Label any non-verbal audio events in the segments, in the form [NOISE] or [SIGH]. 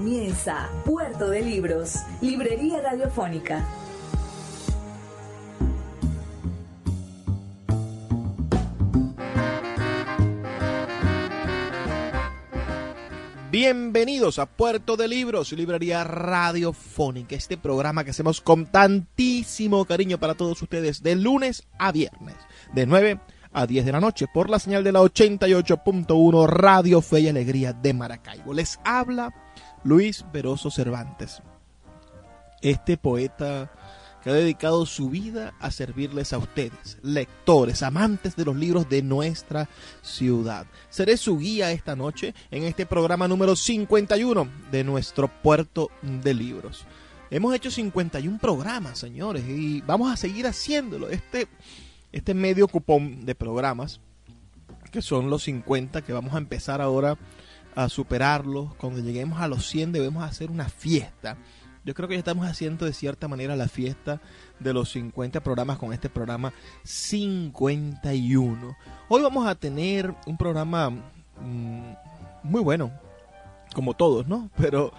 Comienza Puerto de Libros, Librería Radiofónica. Bienvenidos a Puerto de Libros, Librería Radiofónica, este programa que hacemos con tantísimo cariño para todos ustedes de lunes a viernes, de 9 a 10 de la noche, por la señal de la 88.1 Radio Fe y Alegría de Maracaibo. Les habla Luis Veroso Cervantes, este poeta que ha dedicado su vida a servirles a ustedes, lectores, amantes de los libros de nuestra ciudad. Seré su guía esta noche en este programa número 51 de nuestro puerto de libros. Hemos hecho 51 programas, señores, y vamos a seguir haciéndolo. Este, este medio cupón de programas, que son los 50 que vamos a empezar ahora a superarlos. Cuando lleguemos a los 100 debemos hacer una fiesta. Yo creo que ya estamos haciendo de cierta manera la fiesta de los 50 programas con este programa 51. Hoy vamos a tener un programa mmm, muy bueno, como todos, ¿no? [LAUGHS] Pero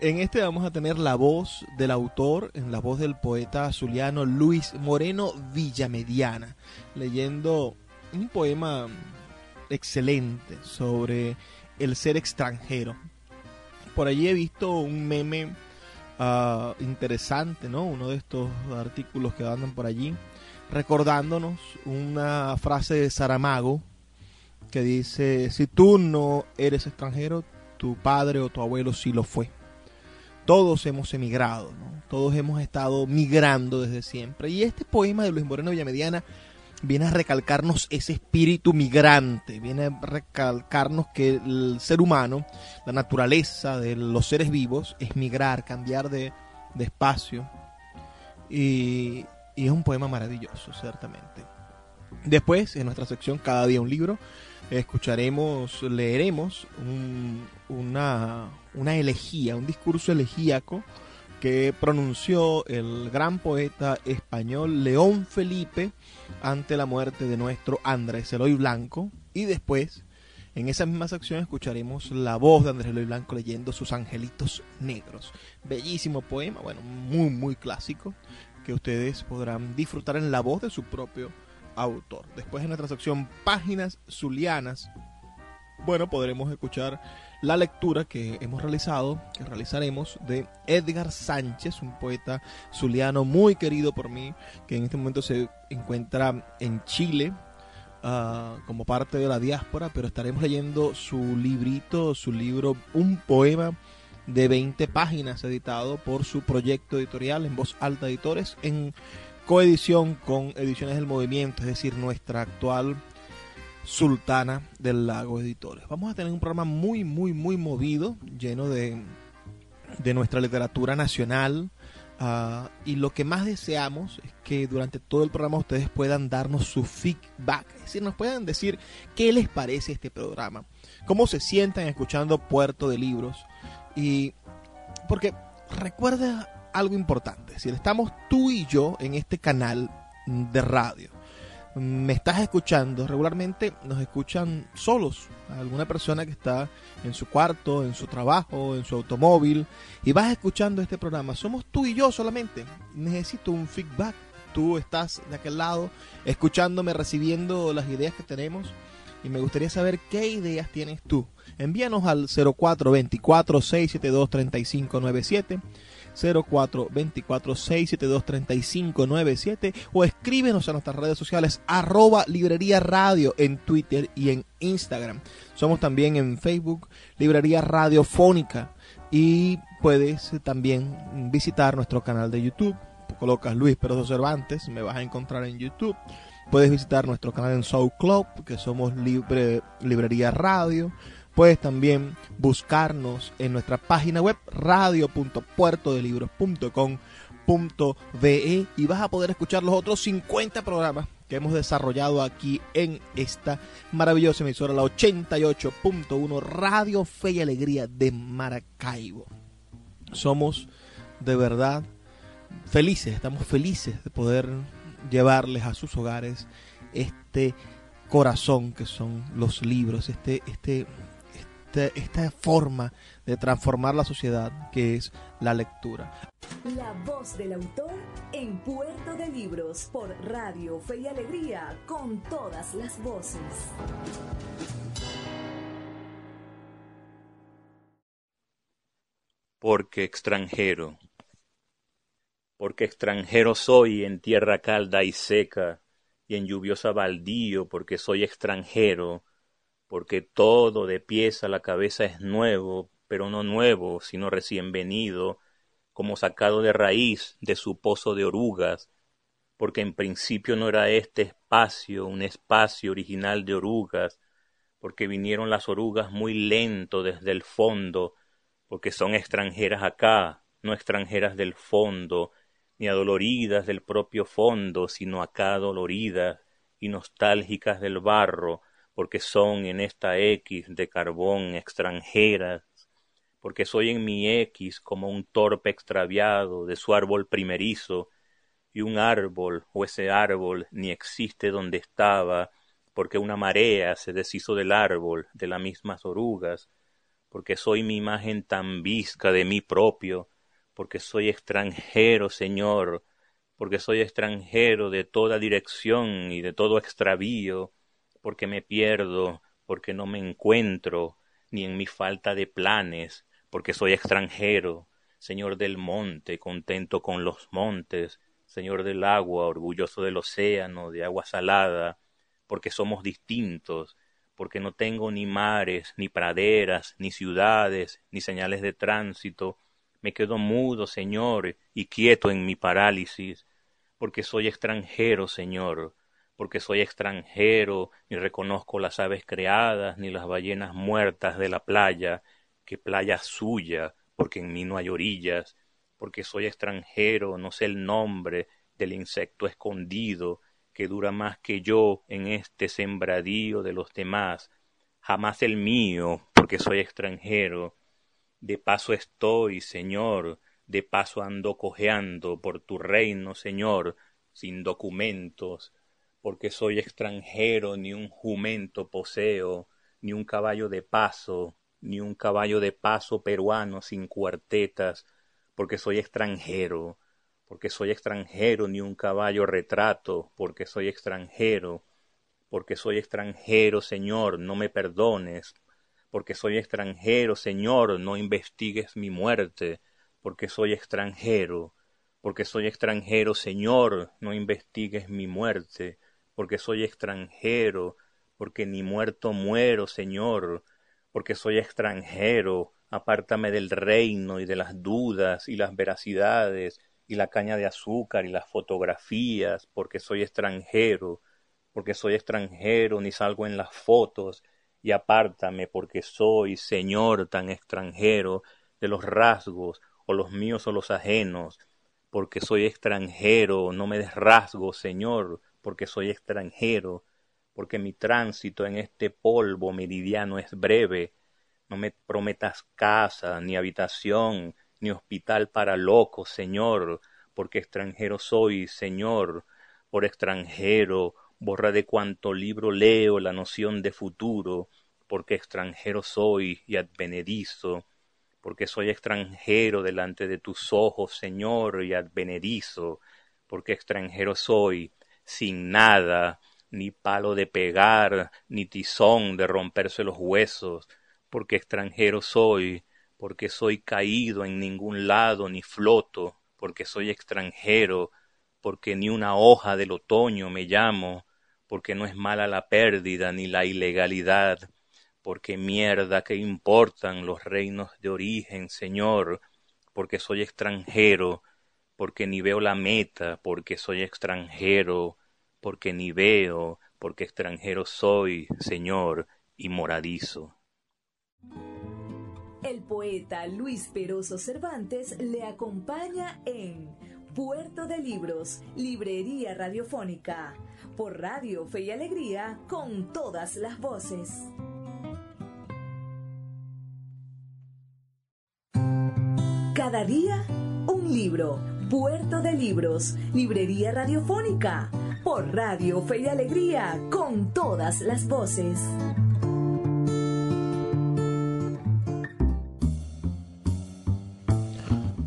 en este vamos a tener la voz del autor, en la voz del poeta zuliano Luis Moreno Villamediana, leyendo un poema excelente sobre el ser extranjero. Por allí he visto un meme uh, interesante, ¿no? Uno de estos artículos que andan por allí, recordándonos una frase de Saramago que dice, si tú no eres extranjero, tu padre o tu abuelo sí lo fue. Todos hemos emigrado, ¿no? todos hemos estado migrando desde siempre. Y este poema de Luis Moreno Villamediana viene a recalcarnos ese espíritu migrante, viene a recalcarnos que el ser humano, la naturaleza de los seres vivos es migrar, cambiar de, de espacio. Y, es un poema maravilloso, ciertamente. Después, en nuestra sección Cada día un libro, escucharemos, leeremos un, una, una elegía, un discurso elegíaco que pronunció el gran poeta español León Felipe ante la muerte de nuestro Andrés Eloy Blanco y después en esa misma sección escucharemos la voz de Andrés Eloy Blanco leyendo sus angelitos negros. Bellísimo poema, bueno, muy muy clásico que ustedes podrán disfrutar en la voz de su propio autor. Después en nuestra sección Páginas Zulianas, bueno, podremos escuchar la lectura que hemos realizado, que realizaremos, de Edgar Sánchez, un poeta zuliano muy querido por mí, que en este momento se encuentra en Chile. Uh, como parte de la diáspora, pero estaremos leyendo su librito, su libro, un poema de 20 páginas editado por su proyecto editorial en Voz Alta Editores en coedición con Ediciones del Movimiento, es decir, nuestra actual Sultana del Lago Editores. Vamos a tener un programa muy, muy, muy movido, lleno de, de nuestra literatura nacional. Uh, y lo que más deseamos es que durante todo el programa ustedes puedan darnos su feedback, es decir, nos puedan decir qué les parece este programa, cómo se sientan escuchando Puerto de Libros. Y porque recuerda algo importante, si estamos tú y yo en este canal de radio me estás escuchando, regularmente nos escuchan solos, alguna persona que está en su cuarto, en su trabajo, en su automóvil, y vas escuchando este programa. Somos tú y yo solamente. Necesito un feedback. Tú estás de aquel lado, escuchándome, recibiendo las ideas que tenemos, y me gustaría saber qué ideas tienes tú. Envíanos al 0424 672 3597 0424 672 3597 o escríbenos a nuestras redes sociales arroba librería radio en Twitter y en Instagram. Somos también en Facebook Librería Radiofónica y puedes también visitar nuestro canal de YouTube. Colocas Luis Peroso Cervantes, me vas a encontrar en YouTube. Puedes visitar nuestro canal en SoundCloud, que somos Libre, Librería Radio puedes también buscarnos en nuestra página web radio.puertodelibros.com.be y vas a poder escuchar los otros 50 programas que hemos desarrollado aquí en esta maravillosa emisora, la 88.1 Radio Fe y Alegría de Maracaibo. Somos de verdad felices, estamos felices de poder llevarles a sus hogares este corazón que son los libros, este, este, este, esta forma de transformar la sociedad que es la lectura. La voz del autor en Puerto de Libros por Radio Fe y Alegría con todas las voces. Porque extranjero, porque extranjero soy en tierra calda y seca, y en lluviosa baldío, porque soy extranjero, porque todo de pies a la cabeza es nuevo, pero no nuevo, sino recién venido, como sacado de raíz de su pozo de orugas, porque en principio no era este espacio un espacio original de orugas, porque vinieron las orugas muy lento desde el fondo, porque son extranjeras acá, no extranjeras del fondo, ni adoloridas del propio fondo, sino acá doloridas y nostálgicas del barro, porque son en esta X de carbón extranjeras, porque soy en mi X como un torpe extraviado de su árbol primerizo, y un árbol o ese árbol ni existe donde estaba, porque una marea se deshizo del árbol de las mismas orugas, porque soy mi imagen tan visca de mí propio, porque soy extranjero, Señor, porque soy extranjero de toda dirección y de todo extravío, porque me pierdo, porque no me encuentro, ni en mi falta de planes, porque soy extranjero, Señor del monte, contento con los montes, Señor del agua, orgulloso del océano, de agua salada, porque somos distintos, porque no tengo ni mares, ni praderas, ni ciudades, ni señales de tránsito, me quedo mudo, Señor, y quieto en mi parálisis, porque soy extranjero, Señor, porque soy extranjero, ni reconozco las aves creadas, ni las ballenas muertas de la playa, que playa suya, porque en mí no hay orillas, porque soy extranjero, no sé el nombre del insecto escondido, que dura más que yo en este sembradío de los demás, jamás el mío, porque soy extranjero, de paso estoy, Señor, de paso ando cojeando por tu reino, Señor, sin documentos, porque soy extranjero, ni un jumento poseo, ni un caballo de paso, ni un caballo de paso peruano sin cuartetas, porque soy extranjero, porque soy extranjero, ni un caballo retrato, porque soy extranjero, porque soy extranjero, Señor, no me perdones, porque soy extranjero, Señor, no investigues mi muerte, porque soy extranjero, porque soy extranjero, Señor, no investigues mi muerte, porque soy extranjero, porque ni muerto muero, Señor, porque soy extranjero, apártame del reino y de las dudas y las veracidades y la caña de azúcar y las fotografías, porque soy extranjero, porque soy extranjero, ni salgo en las fotos, y apártame porque soy, Señor, tan extranjero de los rasgos, o los míos o los ajenos, porque soy extranjero, no me des rasgos, Señor, porque soy extranjero, porque mi tránsito en este polvo meridiano es breve, no me prometas casa, ni habitación, ni hospital para locos, Señor, porque extranjero soy, Señor, por extranjero, borra de cuanto libro leo la noción de futuro, porque extranjero soy y advenedizo, porque soy extranjero delante de tus ojos, Señor, y advenedizo, porque extranjero soy, sin nada, ni palo de pegar, ni tizón de romperse los huesos, porque extranjero soy, porque soy caído en ningún lado ni floto, porque soy extranjero, porque ni una hoja del otoño me llamo, porque no es mala la pérdida ni la ilegalidad, porque mierda que importan los reinos de origen, Señor, porque soy extranjero, porque ni veo la meta, porque soy extranjero, porque ni veo, porque extranjero soy, Señor, y moradizo. El poeta Luis Peroso Cervantes le acompaña en Puerto de Libros, Librería Radiofónica, por Radio Fe y Alegría, con todas las voces. Cada día, un libro. Puerto de Libros, Librería Radiofónica, por Radio Fe y Alegría, con todas las voces.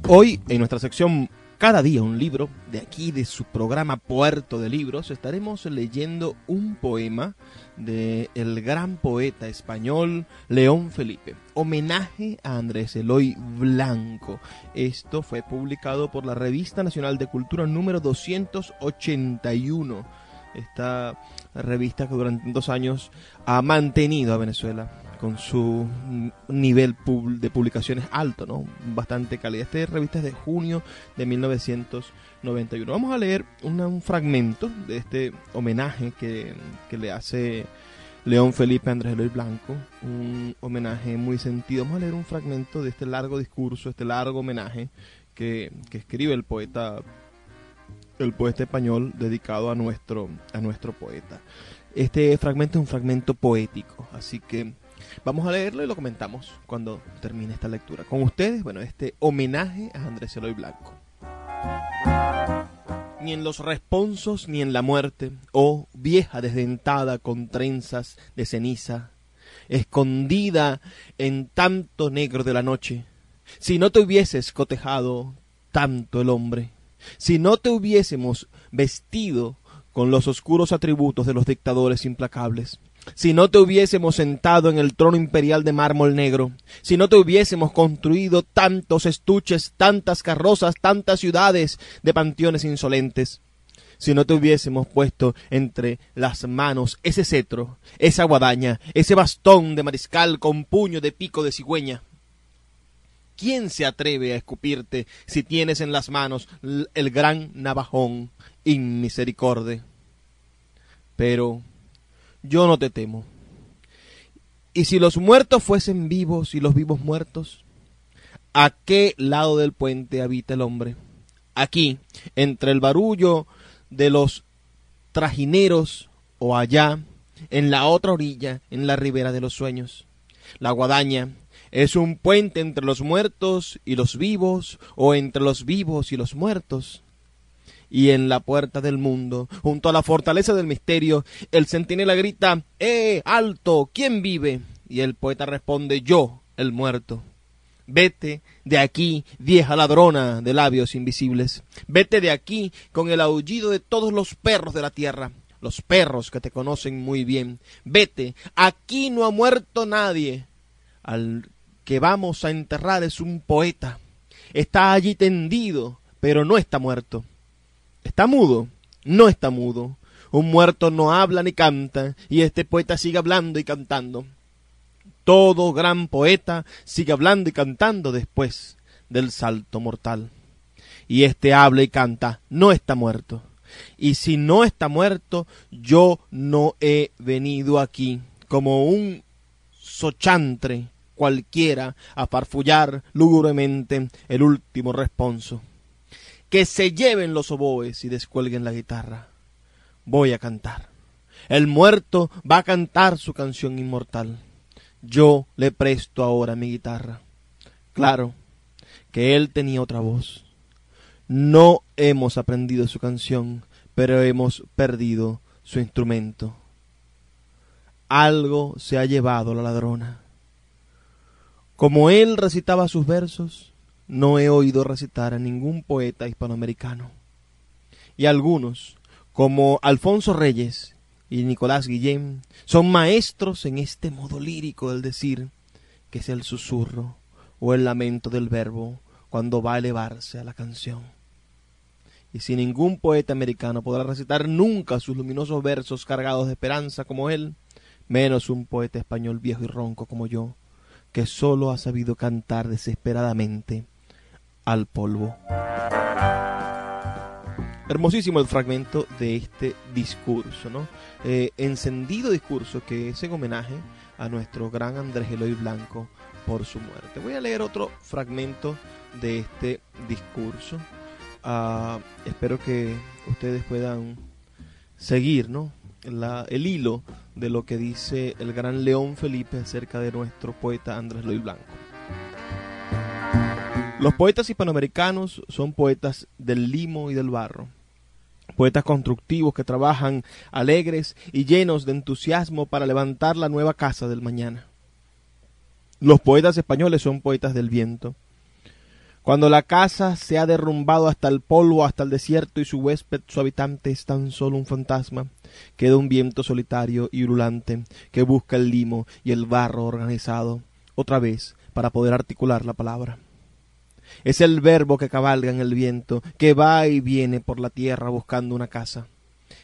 Hoy, en nuestra sección Cada día un libro, de aquí de su programa Puerto de Libros, estaremos leyendo un poema de el gran poeta español León Felipe, homenaje a Andrés Eloy Blanco. Esto fue publicado por la Revista Nacional de Cultura número 281. Esta revista que durante dos años ha mantenido a Venezuela con su nivel de publicaciones alto, ¿no? Bastante calidad. Esta revista es de junio de 1991. Vamos a leer un fragmento de este homenaje que, le hace León Felipe Andrés Eloy Blanco. Un homenaje muy sentido. Vamos a leer un fragmento de este largo discurso, este largo homenaje que, que escribe el poeta el poeta español dedicado a nuestro, a nuestro poeta. Este fragmento es un fragmento poético, así que Vamos a leerlo y lo comentamos cuando termine esta lectura. Con ustedes, bueno, este homenaje a Andrés Eloy Blanco. Ni en los responsos ni en la muerte, oh vieja desdentada con trenzas de ceniza, escondida en tanto negro de la noche, si no te hubieses cotejado tanto el hombre, si no te hubiésemos vestido con los oscuros atributos de los dictadores implacables, si no te hubiésemos sentado en el trono imperial de mármol negro, si no te hubiésemos construido tantos estuches, tantas carrozas, tantas ciudades de panteones insolentes, si no te hubiésemos puesto entre las manos ese cetro, esa guadaña, ese bastón de mariscal con puño de pico de cigüeña. ¿Quién se atreve a escupirte si tienes en las manos el gran navajón inmisericorde? Pero yo no te temo. Y si los muertos fuesen vivos y los vivos muertos, ¿a qué lado del puente habita el hombre? Aquí, entre el barullo de los trajineros o allá, en la otra orilla, en la ribera de los sueños. La guadaña es un puente entre los muertos y los vivos, o entre los vivos y los muertos y en la puerta del mundo, junto a la fortaleza del misterio, el centinela grita ¡Eh, alto! ¿Quién vive? Y el poeta responde Yo, el muerto. Vete de aquí, vieja ladrona de labios invisibles. Vete de aquí con el aullido de todos los perros de la tierra, los perros que te conocen muy bien. Vete, aquí no ha muerto nadie. Al que vamos a enterrar es un poeta. Está allí tendido, pero no está muerto. ¿Está mudo? No está mudo. Un muerto no habla ni canta, y este poeta sigue hablando y cantando. Todo gran poeta sigue hablando y cantando después del salto mortal. Y este habla y canta, no está muerto. Y si no está muerto, yo no he venido aquí como un sochantre cualquiera a farfullar lúgubremente el último responso que se lleven los oboes y descuelguen la guitarra. Voy a cantar. El muerto va a cantar su canción inmortal. Yo le presto ahora mi guitarra. Claro que él tenía otra voz. No hemos aprendido su canción, pero hemos perdido su instrumento. Algo se ha llevado la ladrona. Como él recitaba sus versos, no he oído recitar a ningún poeta hispanoamericano. Y algunos, como Alfonso Reyes y Nicolás Guillén, son maestros en este modo lírico del decir, que es el susurro o el lamento del verbo cuando va a elevarse a la canción. Y si ningún poeta americano podrá recitar nunca sus luminosos versos cargados de esperanza como él, menos un poeta español viejo y ronco como yo, que sólo ha sabido cantar desesperadamente al polvo. Hermosísimo el fragmento de este discurso, ¿no? Eh, encendido discurso que es en homenaje a nuestro gran Andrés Eloy Blanco por su muerte. Voy a leer otro fragmento de este discurso. Ah, espero que ustedes puedan seguir ¿no? El hilo de lo que dice el gran León Felipe acerca de nuestro poeta Andrés Eloy Blanco. Los poetas hispanoamericanos son poetas del limo y del barro, poetas constructivos que trabajan alegres y llenos de entusiasmo para levantar la nueva casa del mañana. Los poetas españoles son poetas del viento. Cuando la casa se ha derrumbado hasta el polvo, hasta el desierto y su huésped, su habitante es tan solo un fantasma, queda un viento solitario y ululante que busca el limo y el barro organizado otra vez para poder articular la palabra. Es el verbo que cabalga en el viento, que va y viene por la tierra buscando una casa.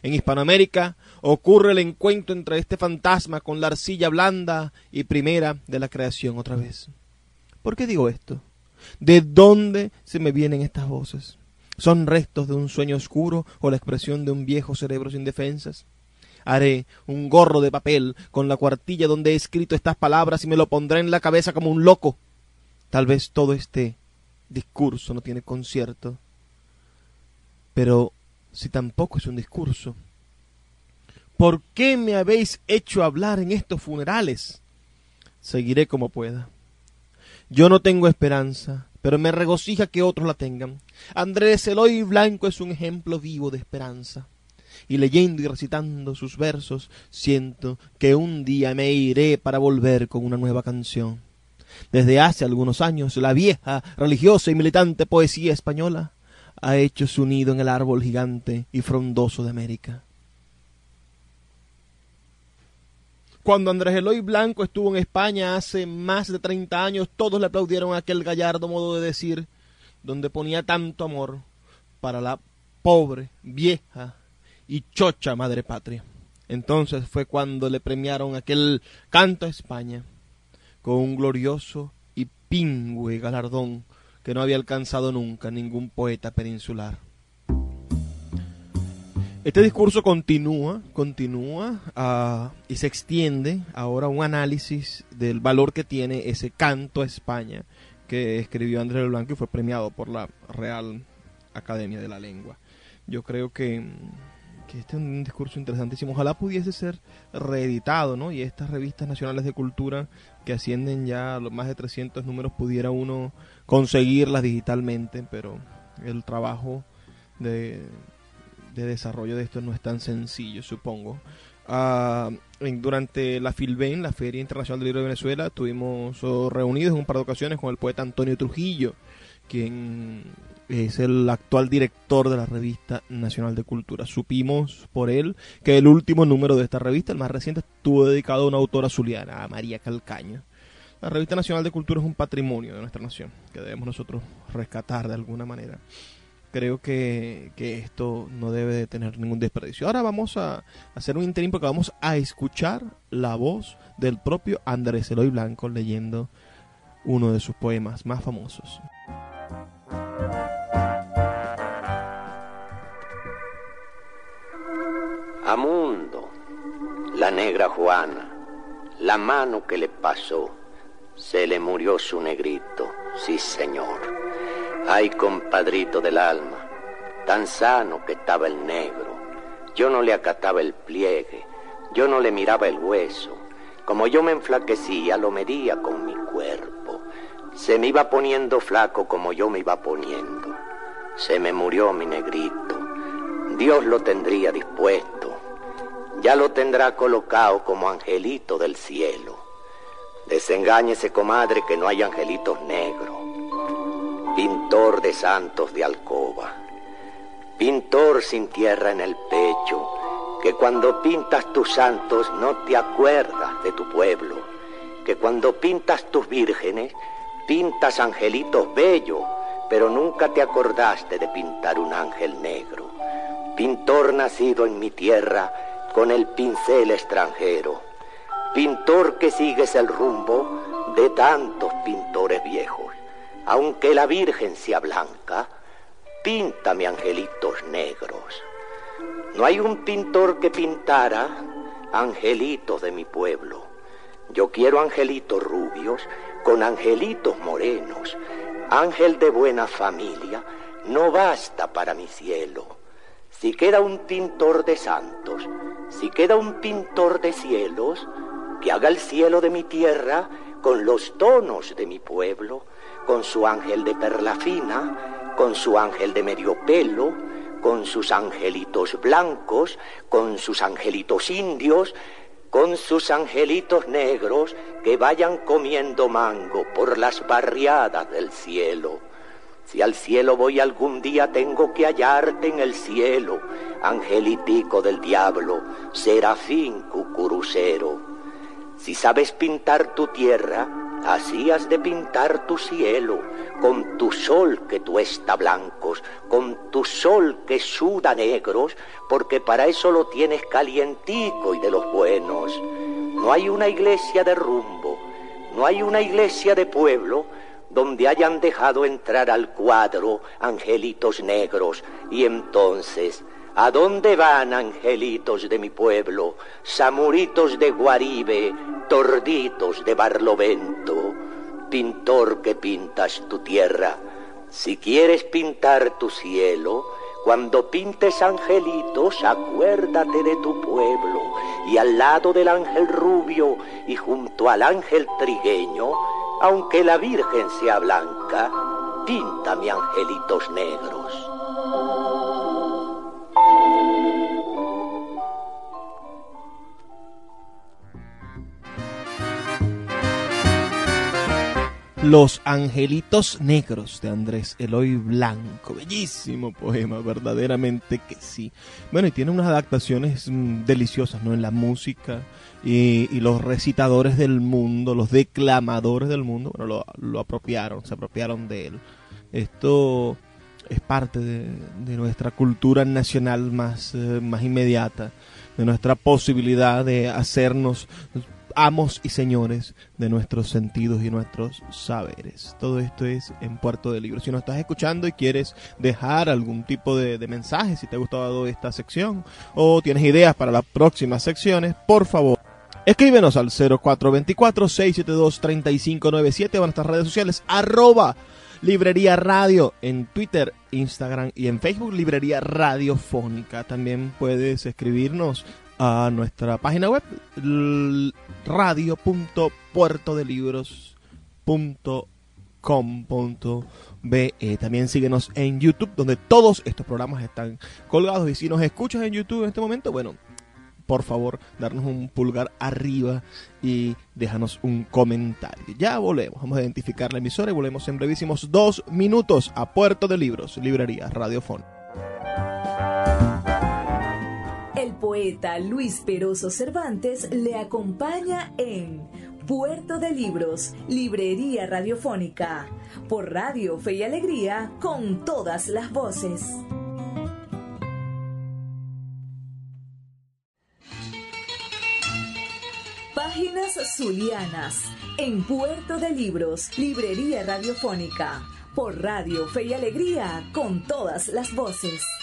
En Hispanoamérica ocurre el encuentro entre este fantasma con la arcilla blanda y primera de la creación otra vez. ¿Por qué digo esto? ¿De dónde se me vienen estas voces? ¿Son restos de un sueño oscuro o la expresión de un viejo cerebro sin defensas? Haré un gorro de papel con la cuartilla donde he escrito estas palabras y me lo pondré en la cabeza como un loco. Tal vez todo esté discurso, no tiene concierto. Pero si tampoco es un discurso, ¿por qué me habéis hecho hablar en estos funerales? Seguiré como pueda. Yo no tengo esperanza, pero me regocija que otros la tengan. Andrés Eloy Blanco es un ejemplo vivo de esperanza. Y leyendo y recitando sus versos, siento que un día me iré para volver con una nueva canción. Desde hace algunos años, la vieja, religiosa y militante poesía española ha hecho su nido en el árbol gigante y frondoso de América. Cuando Andrés Eloy Blanco estuvo en España hace más de treinta años, todos le aplaudieron aquel gallardo modo de decir, donde ponía tanto amor para la pobre, vieja y chocha madre patria. Entonces fue cuando le premiaron aquel canto a España con un glorioso y pingüe galardón que no había alcanzado nunca ningún poeta peninsular. Este discurso continúa, continúa ah, y se extiende ahora un análisis del valor que tiene ese canto a España que escribió Andrés Blanco y fue premiado por la Real Academia de la Lengua. Yo creo que que este es un discurso interesantísimo. Ojalá pudiese ser reeditado, ¿no? Y estas revistas nacionales de cultura que ascienden ya a los más de 300 números pudiera uno conseguirlas digitalmente, pero el trabajo de, desarrollo de esto no es tan sencillo, supongo. Ah, durante la Filben, la Feria Internacional del Libro de Venezuela, estuvimos reunidos en un par de ocasiones con el poeta Antonio Trujillo, quien es el actual director de la revista Nacional de Cultura. Supimos por él que el último número de esta revista, el más reciente, estuvo dedicado a una autora zuliana, a María Calcaño. La revista Nacional de Cultura es un patrimonio de nuestra nación que debemos nosotros rescatar de alguna manera. Creo que, esto no debe de tener ningún desperdicio. Ahora vamos a hacer un interín porque vamos a escuchar la voz del propio Andrés Eloy Blanco leyendo uno de sus poemas más famosos. Amundo, la negra Juana, la mano que le pasó, se le murió su negrito, sí señor. Ay, compadrito del alma, tan sano que estaba el negro. Yo no le acataba el pliegue, yo no le miraba el hueso. Como yo me enflaquecía, lo medía con mi cuerpo. Se me iba poniendo flaco como yo me iba poniendo. Se me murió mi negrito. Dios lo tendría dispuesto ya lo tendrá colocado como angelito del cielo. Desengáñese, comadre, que no hay angelitos negros. Pintor de santos de alcoba. Pintor sin tierra en el pecho, que cuando pintas tus santos no te acuerdas de tu pueblo. Que cuando pintas tus vírgenes, pintas angelitos bellos, pero nunca te acordaste de pintar un ángel negro. Pintor nacido en mi tierra, con el pincel extranjero, pintor que sigues el rumbo de tantos pintores viejos. Aunque la Virgen sea blanca, píntame angelitos negros. No hay un pintor que pintara angelitos de mi pueblo. Yo quiero angelitos rubios con angelitos morenos. Ángel de buena familia no basta para mi cielo. Si queda un pintor de santos, si queda un pintor de cielos, que haga el cielo de mi tierra con los tonos de mi pueblo, con su ángel de perla fina, con su ángel de medio pelo, con sus angelitos blancos, con sus angelitos indios, con sus angelitos negros que vayan comiendo mango por las barriadas del cielo. Si al cielo voy algún día tengo que hallarte en el cielo, angelitico del diablo, serafín cucurucero. Si sabes pintar tu tierra, así has de pintar tu cielo, con tu sol que tuesta blancos, con tu sol que suda negros, porque para eso lo tienes calientico y de los buenos. No hay una iglesia de rumbo, no hay una iglesia de pueblo donde hayan dejado entrar al cuadro angelitos negros y entonces ¿A dónde van, angelitos de mi pueblo, samuritos de Guaribe, torditos de Barlovento? Pintor que pintas tu tierra, si quieres pintar tu cielo, cuando pintes angelitos, acuérdate de tu pueblo, y al lado del ángel rubio y junto al ángel trigueño, aunque la Virgen sea blanca, píntame angelitos negros. Los Angelitos Negros de Andrés Eloy Blanco. Bellísimo poema, verdaderamente que sí. Bueno, y tiene unas adaptaciones mm, deliciosas, ¿no? En la música y, los recitadores del mundo, los declamadores del mundo, bueno, lo, apropiaron, se apropiaron de él. Esto es parte de, nuestra cultura nacional más, eh, más inmediata, de nuestra posibilidad de hacernos amos y señores de nuestros sentidos y nuestros saberes. Todo esto es en Puerto de Libros. Si nos estás escuchando y quieres dejar algún tipo de, mensaje, si te ha gustado esta sección o tienes ideas para las próximas secciones, por favor. Escríbenos al 0424-672-3597 o en nuestras redes sociales, arroba Librería Radio en Twitter, Instagram y en Facebook, Librería Radiofónica. También puedes escribirnos a nuestra página web radio.puertodelibros.com.be. También síguenos en YouTube, donde todos estos programas están colgados. Y si nos escuchas en YouTube en este momento, bueno, por favor, darnos un pulgar arriba y déjanos un comentario. Ya volvemos, vamos a identificar la emisora y volvemos en brevísimos dos minutos a Puerto de Libros, Librería Radiofónica poeta Luis Peroso Cervantes le acompaña en Puerto de Libros, Librería Radiofónica, por Radio Fe y Alegría, con todas las voces. Páginas Zulianas, en Puerto de Libros, Librería Radiofónica, por Radio Fe y Alegría, con todas las voces.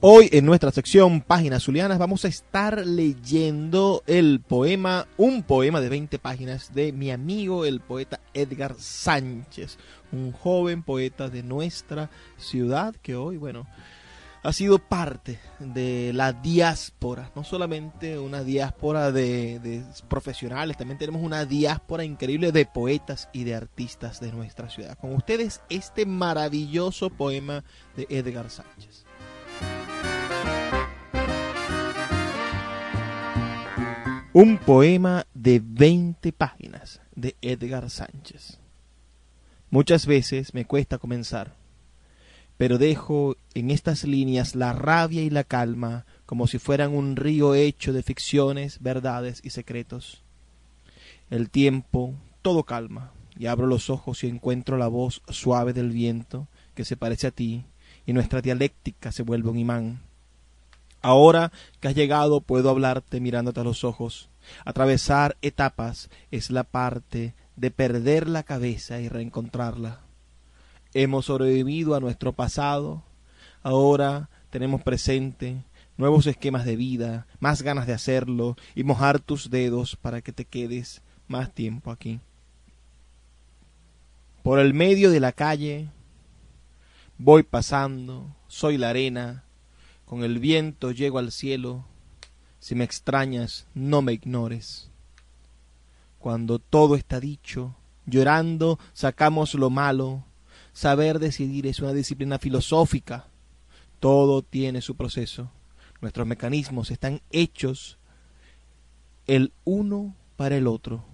Hoy en nuestra sección Páginas Zulianas vamos a estar leyendo el poema, un poema de 20 páginas de mi amigo el poeta Edgar Sánchez, un joven poeta de nuestra ciudad que hoy, bueno, ha sido parte de la diáspora, no solamente una diáspora de, de profesionales, también tenemos una diáspora increíble de poetas y de artistas de nuestra ciudad. Con ustedes este maravilloso poema de Edgar Sánchez. Un poema de 20 páginas de Edgar Sánchez. Muchas veces me cuesta comenzar, pero dejo en estas líneas la rabia y la calma como si fueran un río hecho de ficciones, verdades y secretos. El tiempo todo calma, y abro los ojos y encuentro la voz suave del viento que se parece a ti, y nuestra dialéctica se vuelve un imán. Ahora que has llegado puedo hablarte mirándote a los ojos. Atravesar etapas es la parte de perder la cabeza y reencontrarla. Hemos sobrevivido a nuestro pasado, ahora tenemos presente nuevos esquemas de vida, más ganas de hacerlo y mojar tus dedos para que te quedes más tiempo aquí. Por el medio de la calle voy pasando, soy la arena, con el viento llego al cielo, si me extrañas no me ignores. Cuando todo está dicho, llorando sacamos lo malo, saber decidir es una disciplina filosófica, todo tiene su proceso. Nuestros mecanismos están hechos el uno para el otro.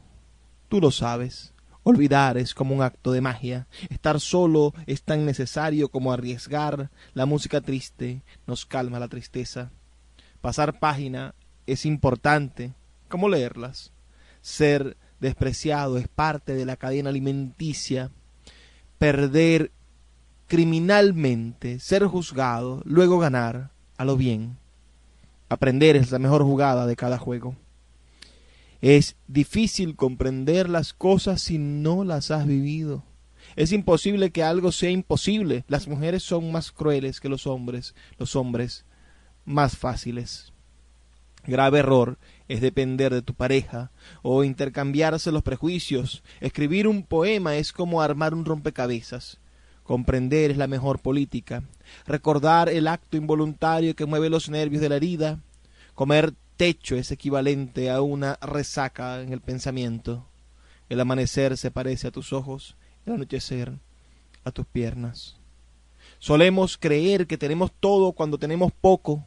Tú lo sabes. Olvidar es como un acto de magia. Estar solo es tan necesario como arriesgar. La música triste nos calma la tristeza. Pasar página es importante, como leerlas. Ser despreciado es parte de la cadena alimenticia. Perder criminalmente, ser juzgado, luego ganar a lo bien. Aprender es la mejor jugada de cada juego. Es difícil comprender las cosas si no las has vivido. Es imposible que algo sea imposible. Las mujeres son más crueles que los hombres, los hombres más fáciles. Grave error es depender de tu pareja o intercambiarse los prejuicios. Escribir un poema es como armar un rompecabezas. Comprender es la mejor política. Recordar el acto involuntario que mueve los nervios de la herida. Comer techo es equivalente a una resaca en el pensamiento. El amanecer se parece a tus ojos, el anochecer a tus piernas. Solemos creer que tenemos todo cuando tenemos poco.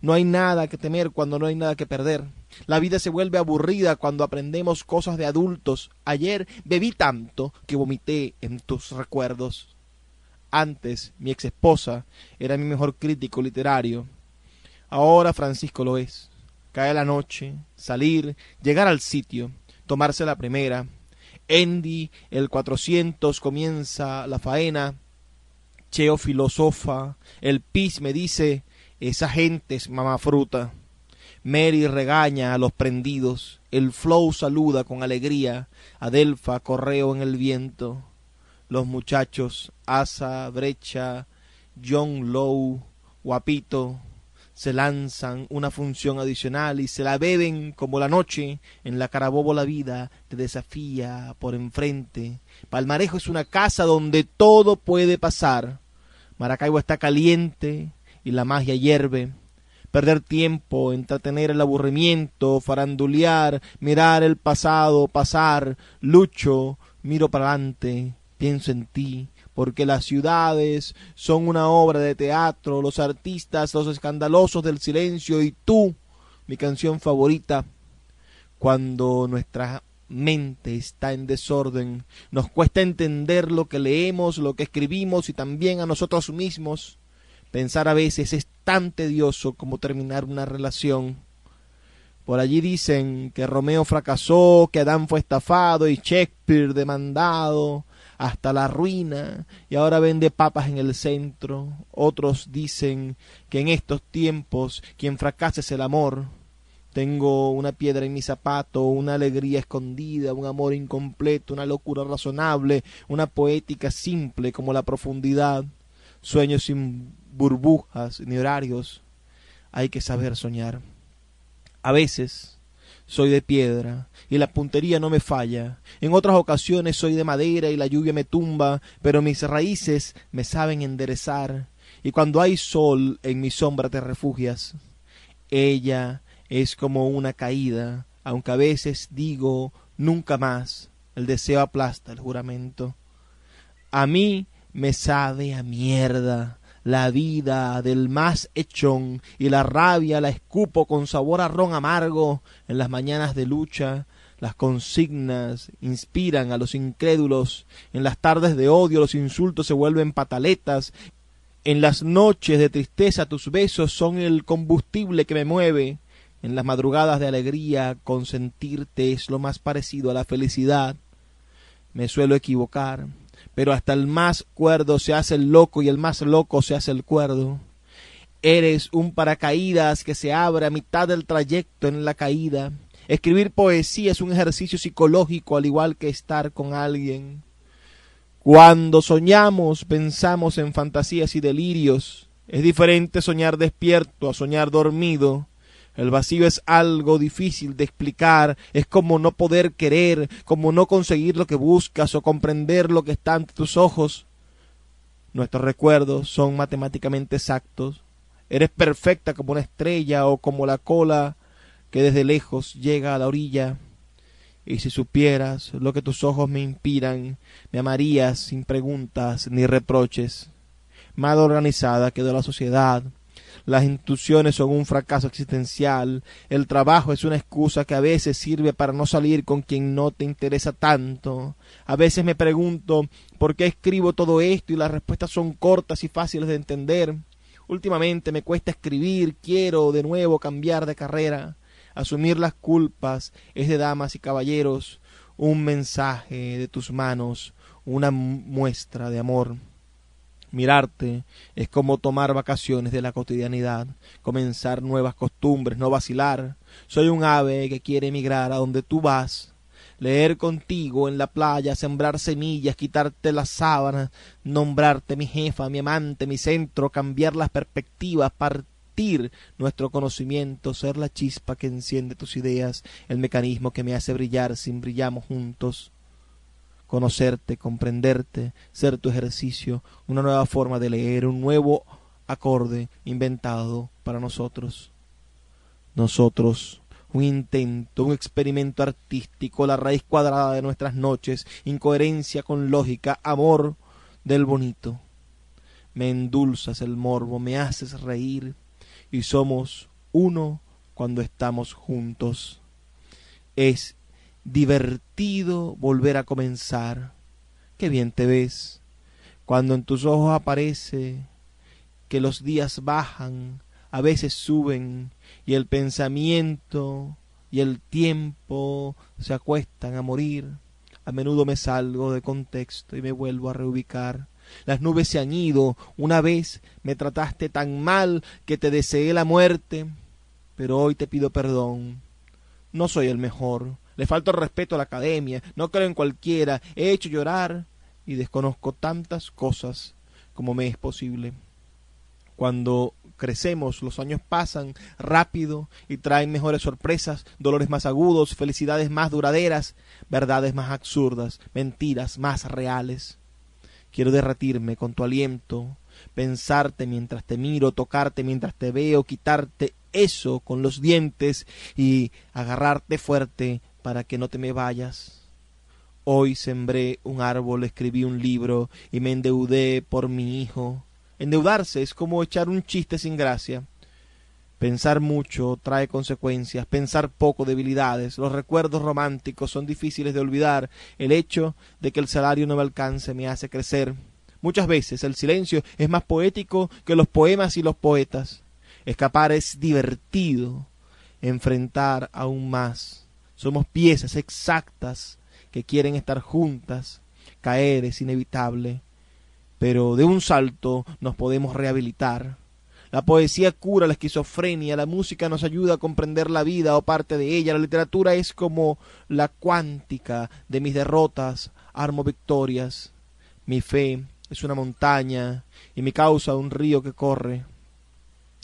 No hay nada que temer cuando no hay nada que perder. La vida se vuelve aburrida cuando aprendemos cosas de adultos. Ayer bebí tanto que vomité en tus recuerdos. Antes, mi ex esposa era mi mejor crítico literario. Ahora Francisco lo es. Cae la noche, salir, llegar al sitio, tomarse la primera. Andy, el cuatrocientos, comienza la faena. Cheo filosofa. El pis me dice, esa gente es mamá fruta. Mary regaña a los prendidos. El flow saluda con alegría. Adelfa, correo en el viento los muchachos Asa, Brecha, John Lowe, Guapito, se lanzan una función adicional y se la beben como la noche en la carabobo la vida te desafía por enfrente. Palmarejo es una casa donde todo puede pasar. Maracaibo está caliente y la magia hierve. Perder tiempo, entretener el aburrimiento, farandulear, mirar el pasado pasar, lucho, miro para adelante, pienso en ti, porque las ciudades son una obra de teatro, los artistas, los escandalosos del silencio y tú, mi canción favorita, cuando nuestra mente está en desorden, nos cuesta entender lo que leemos, lo que escribimos y también a nosotros mismos. Pensar a veces es tan tedioso como terminar una relación. Por allí dicen que Romeo fracasó, que Adán fue estafado y Shakespeare demandado, hasta la ruina y ahora vende papas en el centro. Otros dicen que en estos tiempos quien fracasa es el amor. Tengo una piedra en mi zapato, una alegría escondida, un amor incompleto, una locura razonable, una poética simple como la profundidad, sueños sin burbujas ni horarios. Hay que saber soñar. A veces soy de piedra y la puntería no me falla. En otras ocasiones soy de madera y la lluvia me tumba, pero mis raíces me saben enderezar. Y cuando hay sol en mi sombra te refugias. Ella es como una caída, aunque a veces digo nunca más. El deseo aplasta el juramento. A mí me sabe a mierda la vida del más hechón y la rabia la escupo con sabor a ron amargo en las mañanas de lucha. Las consignas inspiran a los incrédulos. En las tardes de odio los insultos se vuelven pataletas. En las noches de tristeza tus besos son el combustible que me mueve. En las madrugadas de alegría consentirte es lo más parecido a la felicidad. Me suelo equivocar, pero hasta el más cuerdo se hace el loco y el más loco se hace el cuerdo. Eres un paracaídas que se abre a mitad del trayecto en la caída. Escribir poesía es un ejercicio psicológico al igual que estar con alguien. Cuando soñamos pensamos en fantasías y delirios. Es diferente soñar despierto a soñar dormido. El vacío es algo difícil de explicar, es como no poder querer, como no conseguir lo que buscas o comprender lo que está ante tus ojos. Nuestros recuerdos son matemáticamente exactos. Eres perfecta como una estrella o como la cola que desde lejos llega a la orilla. Y si supieras lo que tus ojos me inspiran, me amarías sin preguntas ni reproches. Mal organizada quedó la sociedad. Las instituciones son un fracaso existencial. El trabajo es una excusa que a veces sirve para no salir con quien no te interesa tanto. A veces me pregunto por qué escribo todo esto y las respuestas son cortas y fáciles de entender. Últimamente me cuesta escribir, quiero de nuevo cambiar de carrera. Asumir las culpas es de damas y caballeros, un mensaje de tus manos, una muestra de amor. Mirarte es como tomar vacaciones de la cotidianidad, comenzar nuevas costumbres, no vacilar. Soy un ave que quiere emigrar a donde tú vas, leer contigo en la playa, sembrar semillas, quitarte las sábanas, nombrarte mi jefa, mi amante, mi centro, cambiar las perspectivas, partir nuestro conocimiento, ser la chispa que enciende tus ideas, el mecanismo que me hace brillar sin brillamos juntos conocerte, comprenderte, ser tu ejercicio, una nueva forma de leer, un nuevo acorde inventado para nosotros. Nosotros, un intento, un experimento artístico, la raíz cuadrada de nuestras noches, incoherencia con lógica, amor del bonito. Me endulzas el morbo, me haces reír y somos uno cuando estamos juntos. Es divertido volver a comenzar. Qué bien te ves cuando en tus ojos aparece que los días bajan, a veces suben, y el pensamiento y el tiempo se acuestan a morir. A menudo me salgo de contexto y me vuelvo a reubicar. Las nubes se han ido. Una vez me trataste tan mal que te deseé la muerte, pero hoy te pido perdón. No soy el mejor, le falto respeto a la academia, no creo en cualquiera, he hecho llorar y desconozco tantas cosas como me es posible. Cuando crecemos, los años pasan rápido y traen mejores sorpresas, dolores más agudos, felicidades más duraderas, verdades más absurdas, mentiras más reales. Quiero derretirme con tu aliento, pensarte mientras te miro, tocarte mientras te veo, quitarte eso con los dientes y agarrarte fuerte para que no te me vayas. Hoy sembré un árbol, escribí un libro y me endeudé por mi hijo. Endeudarse es como echar un chiste sin gracia. Pensar mucho trae consecuencias, pensar poco debilidades. Los recuerdos románticos son difíciles de olvidar. El hecho de que el salario no me alcance me hace crecer. Muchas veces el silencio es más poético que los poemas y los poetas. Escapar es divertido, enfrentar aún más. Somos piezas exactas que quieren estar juntas. Caer es inevitable, pero de un salto nos podemos rehabilitar. La poesía cura la esquizofrenia, la música nos ayuda a comprender la vida o parte de ella, la literatura es como la cuántica de mis derrotas, armo victorias. Mi fe es una montaña y mi causa un río que corre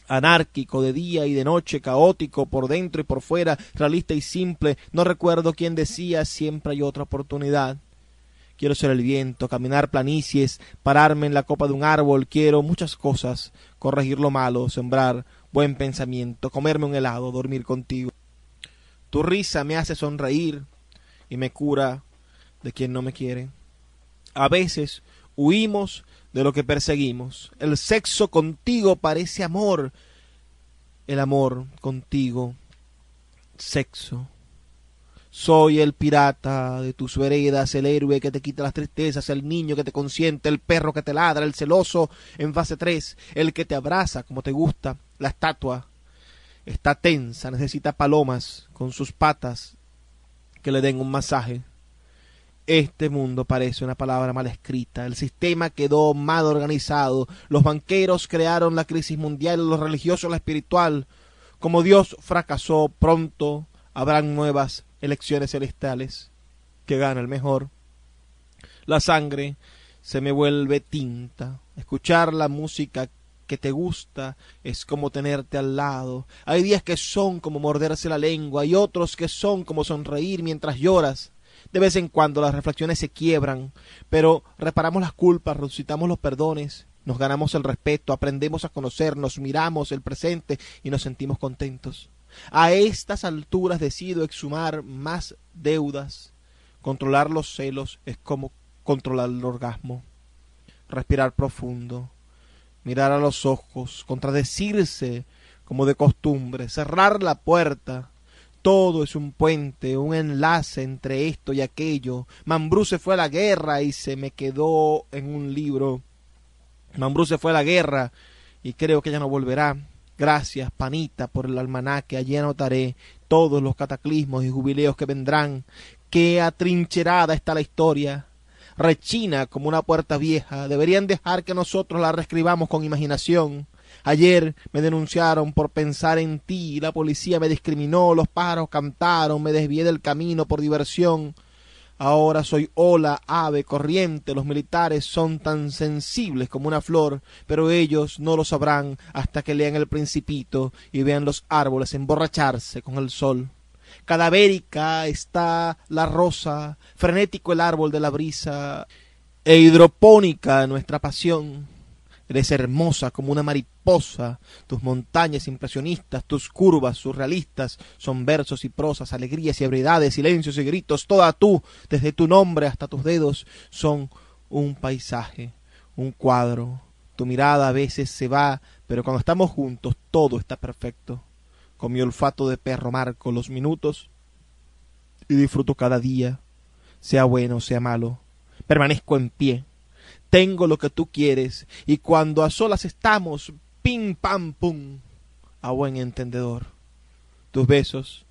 anárquico de día y de noche, caótico por dentro y por fuera, realista y simple. No recuerdo quién decía siempre hay otra oportunidad. Quiero ser el viento, caminar planicies, pararme en la copa de un árbol, quiero muchas cosas, corregir lo malo, sembrar buen pensamiento, comerme un helado, dormir contigo. Tu risa me hace sonreír y me cura de quien no me quiere. A veces huimos de lo que perseguimos. El sexo contigo parece amor. El amor contigo, sexo. Soy el pirata de tus veredas, el héroe que te quita las tristezas, el niño que te consiente, el perro que te ladra, el celoso en fase 3, el que te abraza como te gusta. La estatua está tensa, necesita palomas con sus patas que le den un masaje. Este mundo parece una palabra mal escrita. El sistema quedó mal organizado. Los banqueros crearon la crisis mundial, los religiosos la espiritual. Como Dios fracasó, pronto habrán nuevas elecciones celestiales. Que gana el mejor. La sangre se me vuelve tinta. Escuchar la música que te gusta es como tenerte al lado. Hay días que son como morderse la lengua y otros que son como sonreír mientras lloras. De vez en cuando las reflexiones se quiebran, pero reparamos las culpas, resucitamos los perdones, nos ganamos el respeto, aprendemos a conocernos, miramos el presente y nos sentimos contentos. A estas alturas decido exhumar más deudas. Controlar los celos es como controlar el orgasmo. Respirar profundo, mirar a los ojos, contradecirse como de costumbre, cerrar la puerta, todo es un puente, un enlace entre esto y aquello. Mambrú se fue a la guerra y se me quedó en un libro. Mambrú se fue a la guerra y creo que ya no volverá. Gracias, panita, por el almanaque. Allí anotaré todos los cataclismos y jubileos que vendrán. Qué atrincherada está la historia. Rechina como una puerta vieja. Deberían dejar que nosotros la reescribamos con imaginación. Ayer me denunciaron por pensar en ti, la policía me discriminó, los pájaros cantaron, me desvié del camino por diversión. Ahora soy ola, ave, corriente, los militares son tan sensibles como una flor, pero ellos no lo sabrán hasta que lean el principito y vean los árboles emborracharse con el sol. Cadavérica está la rosa, frenético el árbol de la brisa, e hidropónica nuestra pasión. Eres hermosa como una mariposa, tus montañas impresionistas, tus curvas surrealistas, son versos y prosas, alegrías y ebriedades, silencios y gritos, toda tú, desde tu nombre hasta tus dedos, son un paisaje, un cuadro. Tu mirada a veces se va, pero cuando estamos juntos todo está perfecto. Con mi olfato de perro marco los minutos y disfruto cada día, sea bueno, sea malo. Permanezco en pie, tengo lo que tú quieres, y cuando a solas estamos, pim pam pum, a buen entendedor. Tus besos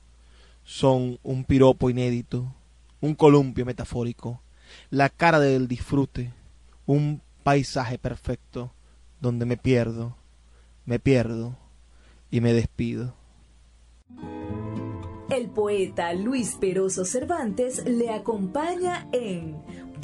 son un piropo inédito, un columpio metafórico, la cara del disfrute, un paisaje perfecto, donde me pierdo, me pierdo y me despido. El poeta Luis Peroso Cervantes le acompaña en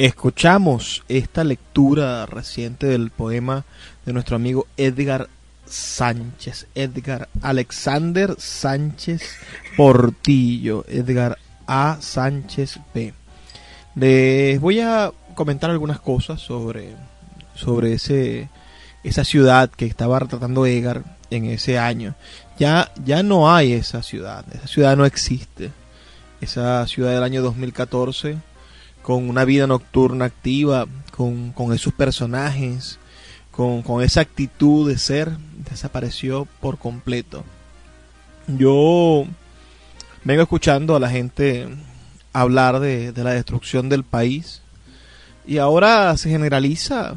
Escuchamos esta lectura reciente del poema de nuestro amigo Edgar Sánchez, Edgar Alexander Sánchez Portillo, Edgar A. Sánchez P. Les voy a comentar algunas cosas sobre, sobre ese, esa ciudad que estaba retratando Edgar en ese año. Ya, ya no hay esa ciudad, esa ciudad no existe. Esa ciudad del año 2014 con una vida nocturna activa, con, esos personajes, con, esa actitud de ser, desapareció por completo. Yo vengo escuchando a la gente hablar de, la destrucción del país y ahora se generaliza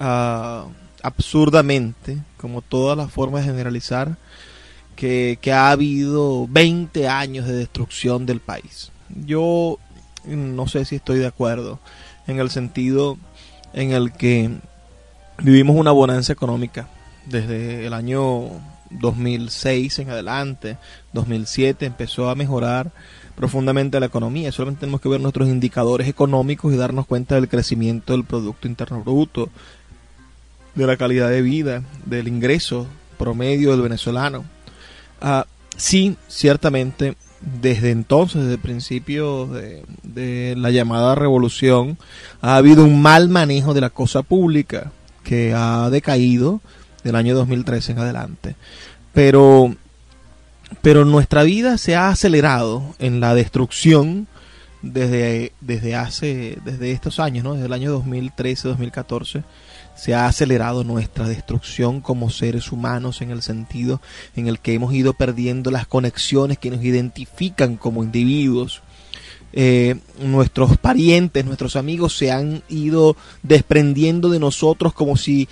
ah, absurdamente, como todas las formas de generalizar, que, que ha habido 20 años de destrucción del país. Yo no sé si estoy de acuerdo en el sentido en el que vivimos una bonanza económica desde el año 2006 en adelante, 2007 empezó a mejorar profundamente la economía. Solamente tenemos que ver nuestros indicadores económicos y darnos cuenta del crecimiento del Producto Interno Bruto, de la calidad de vida, del ingreso promedio del venezolano. Ah, sí, ciertamente desde entonces, desde el principio de, la llamada revolución, ha habido un mal manejo de la cosa pública que ha decaído del año 2013 en adelante. Pero, pero nuestra vida se ha acelerado en la destrucción desde, desde hace, desde estos años, ¿no? desde el año 2013-2014 se ha acelerado nuestra destrucción como seres humanos en el sentido en el que hemos ido perdiendo las conexiones que nos identifican como individuos. eh, nuestros parientes, nuestros amigos se han ido desprendiendo de nosotros como si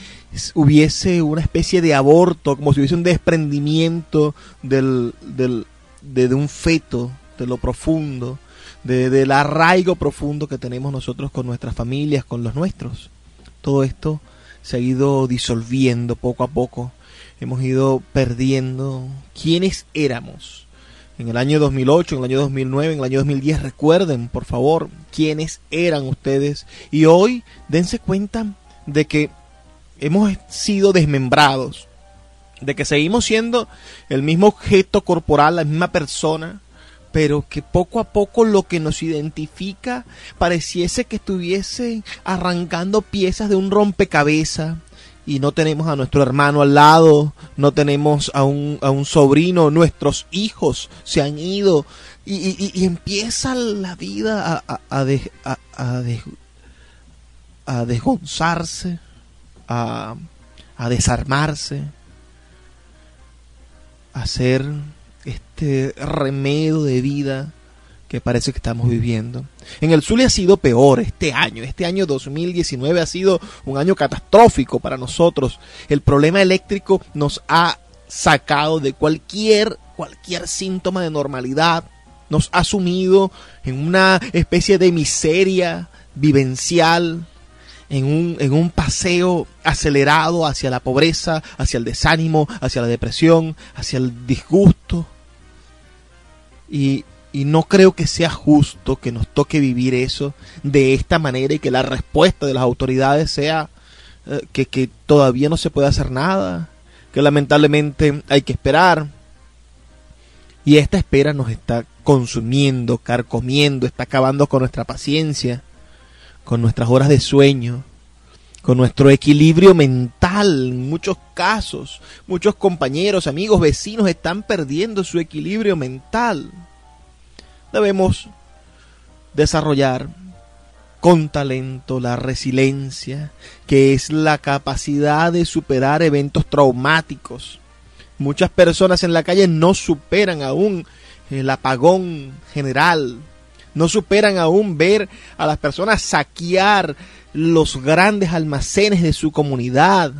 hubiese una especie de aborto, como si hubiese un desprendimiento del, del, de, un feto, de lo profundo, de, del arraigo profundo que tenemos nosotros con nuestras familias, con los nuestros. Todo esto se ha ido disolviendo poco a poco. Hemos ido perdiendo quiénes éramos en el año 2008, en el año 2009, en el año 2010. Recuerden, por favor, quiénes eran ustedes. Y hoy dense cuenta de que hemos sido desmembrados, de que seguimos siendo el mismo objeto corporal, la misma persona, pero que poco a poco lo que nos identifica pareciese que estuviese arrancando piezas de un rompecabezas y no tenemos a nuestro hermano al lado, no tenemos a un, a un sobrino, nuestros hijos se han ido y, empieza la vida a, a, a, a desgonzarse, a, a desarmarse, a ser este remedio de vida que parece que estamos viviendo. En el Zulia ha sido peor este año. Este año 2019 ha sido un año catastrófico para nosotros. El problema eléctrico nos ha sacado de cualquier, cualquier síntoma de normalidad. Nos ha sumido en una especie de miseria vivencial, en un, en un paseo acelerado hacia la pobreza, hacia el desánimo, hacia la depresión, hacia el disgusto. Y y no creo que sea justo que nos toque vivir eso de esta manera y que la respuesta de las autoridades sea eh, que, que todavía no se puede hacer nada, que lamentablemente hay que esperar. Y esta espera nos está consumiendo, carcomiendo, está acabando con nuestra paciencia, con nuestras horas de sueño, con nuestro equilibrio mental. En muchos casos, muchos compañeros, amigos, vecinos están perdiendo su equilibrio mental debemos desarrollar con talento la resiliencia, que es la capacidad de superar eventos traumáticos. Muchas personas en la calle no superan aún el apagón general, no superan aún ver a las personas saquear los grandes almacenes de su comunidad.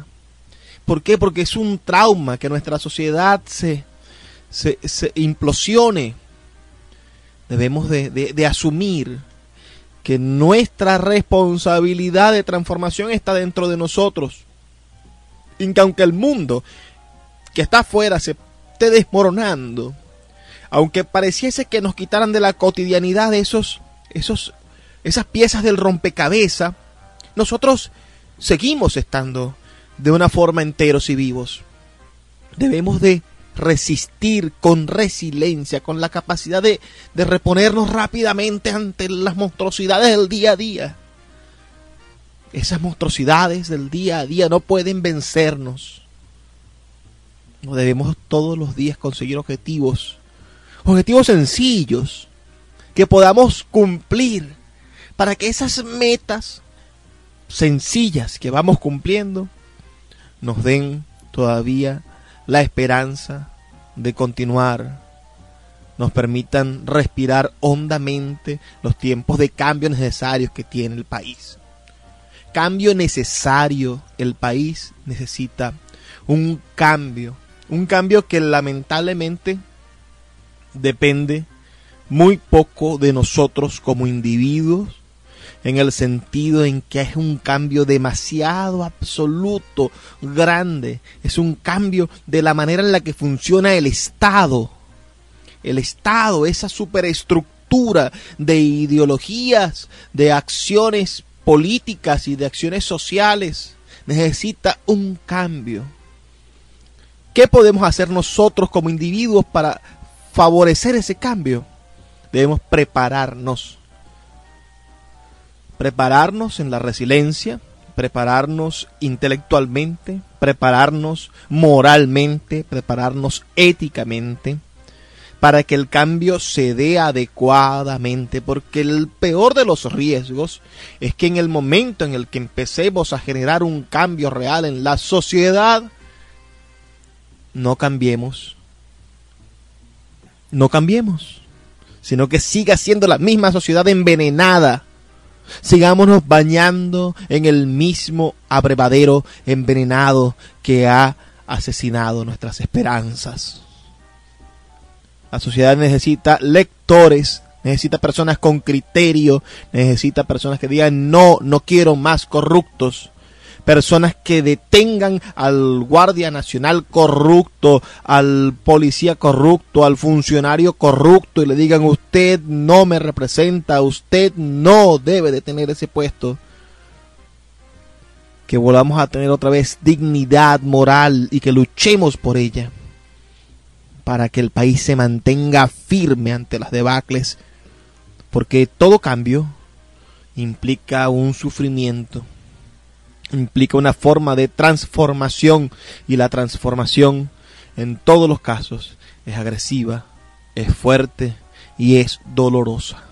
¿Por qué? Porque es un trauma que nuestra sociedad se, se, se implosione debemos de, asumir que nuestra responsabilidad de transformación está dentro de nosotros. Y que aunque el mundo que está afuera se esté desmoronando, aunque pareciese que nos quitaran de la cotidianidad esos, esos, esas piezas del rompecabezas, nosotros seguimos estando de una forma enteros y vivos. Debemos de resistir con resiliencia, con la capacidad de, de reponernos rápidamente ante las monstruosidades del día a día. Esas monstruosidades del día a día no pueden vencernos. No debemos todos los días conseguir objetivos, objetivos sencillos que podamos cumplir para que esas metas sencillas que vamos cumpliendo nos den todavía la esperanza de continuar, nos permitan respirar hondamente los tiempos de cambio necesarios que tiene el país. Cambio necesario, el país necesita un cambio, un cambio que lamentablemente depende muy poco de nosotros como individuos en el sentido en que es un cambio demasiado absoluto, grande, es un cambio de la manera en la que funciona el Estado. El Estado, esa superestructura de ideologías, de acciones políticas y de acciones sociales, necesita un cambio. ¿Qué podemos hacer nosotros como individuos para favorecer ese cambio? Debemos prepararnos prepararnos en la resiliencia, prepararnos intelectualmente, prepararnos moralmente, prepararnos éticamente, para que el cambio se dé adecuadamente, porque el peor de los riesgos es que en el momento en el que empecemos a generar un cambio real en la sociedad, no cambiemos. No cambiemos. sino que siga siendo la misma sociedad envenenada. Sigámonos bañando en el mismo abrevadero envenenado que ha asesinado nuestras esperanzas. La sociedad necesita lectores, necesita personas con criterio, necesita personas que digan no, no quiero más corruptos, personas que detengan al guardia nacional corrupto, al policía corrupto, al funcionario corrupto y le digan usted no me representa, usted no debe de tener ese puesto. Que volvamos a tener otra vez dignidad moral y que luchemos por ella para que el país se mantenga firme ante las debacles, porque todo cambio implica un sufrimiento implica una forma de transformación y la transformación en todos los casos es agresiva, es fuerte y es dolorosa.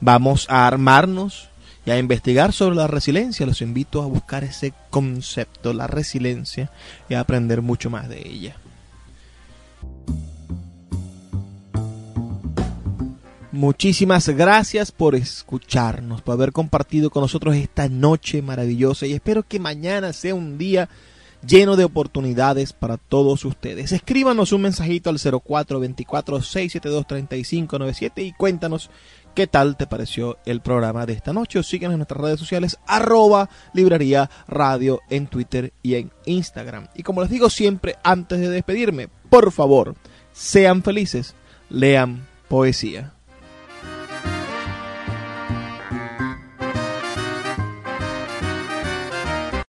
Vamos a armarnos y a investigar sobre la resiliencia. Los invito a buscar ese concepto, la resiliencia, y a aprender mucho más de ella. Muchísimas gracias por escucharnos, por haber compartido con nosotros esta noche maravillosa y espero que mañana sea un día lleno de oportunidades para todos ustedes. Escríbanos un mensajito al 0424-672-3597 y cuéntanos qué tal te pareció el programa de esta noche o síguenos en nuestras redes sociales arroba librería radio en Twitter y en Instagram. Y como les digo siempre antes de despedirme, por favor, sean felices, lean poesía.